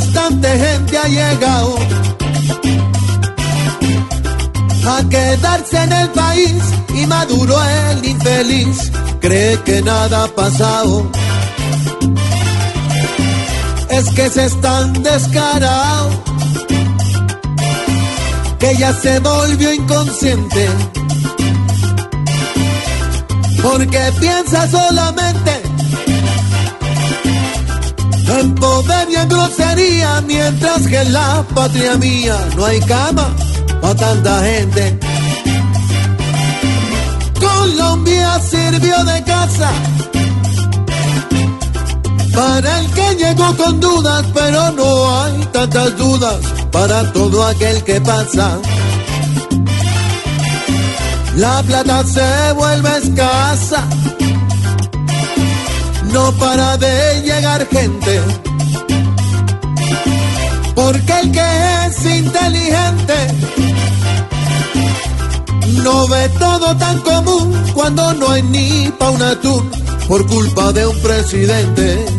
gente ha llegado a quedarse en el país y Maduro el infeliz cree que nada ha pasado. Es que se están descarados, que ya se volvió inconsciente, porque piensa solamente en poder y en grosería, mientras que en la patria mía no hay cama para tanta gente. Colombia sirvió de casa para el que llegó con dudas, pero no hay tantas dudas para todo aquel que pasa. La plata se vuelve escasa, no para de llegar gente, porque el que es inteligente no ve todo tan común cuando no hay ni pa' un atún por culpa de un presidente.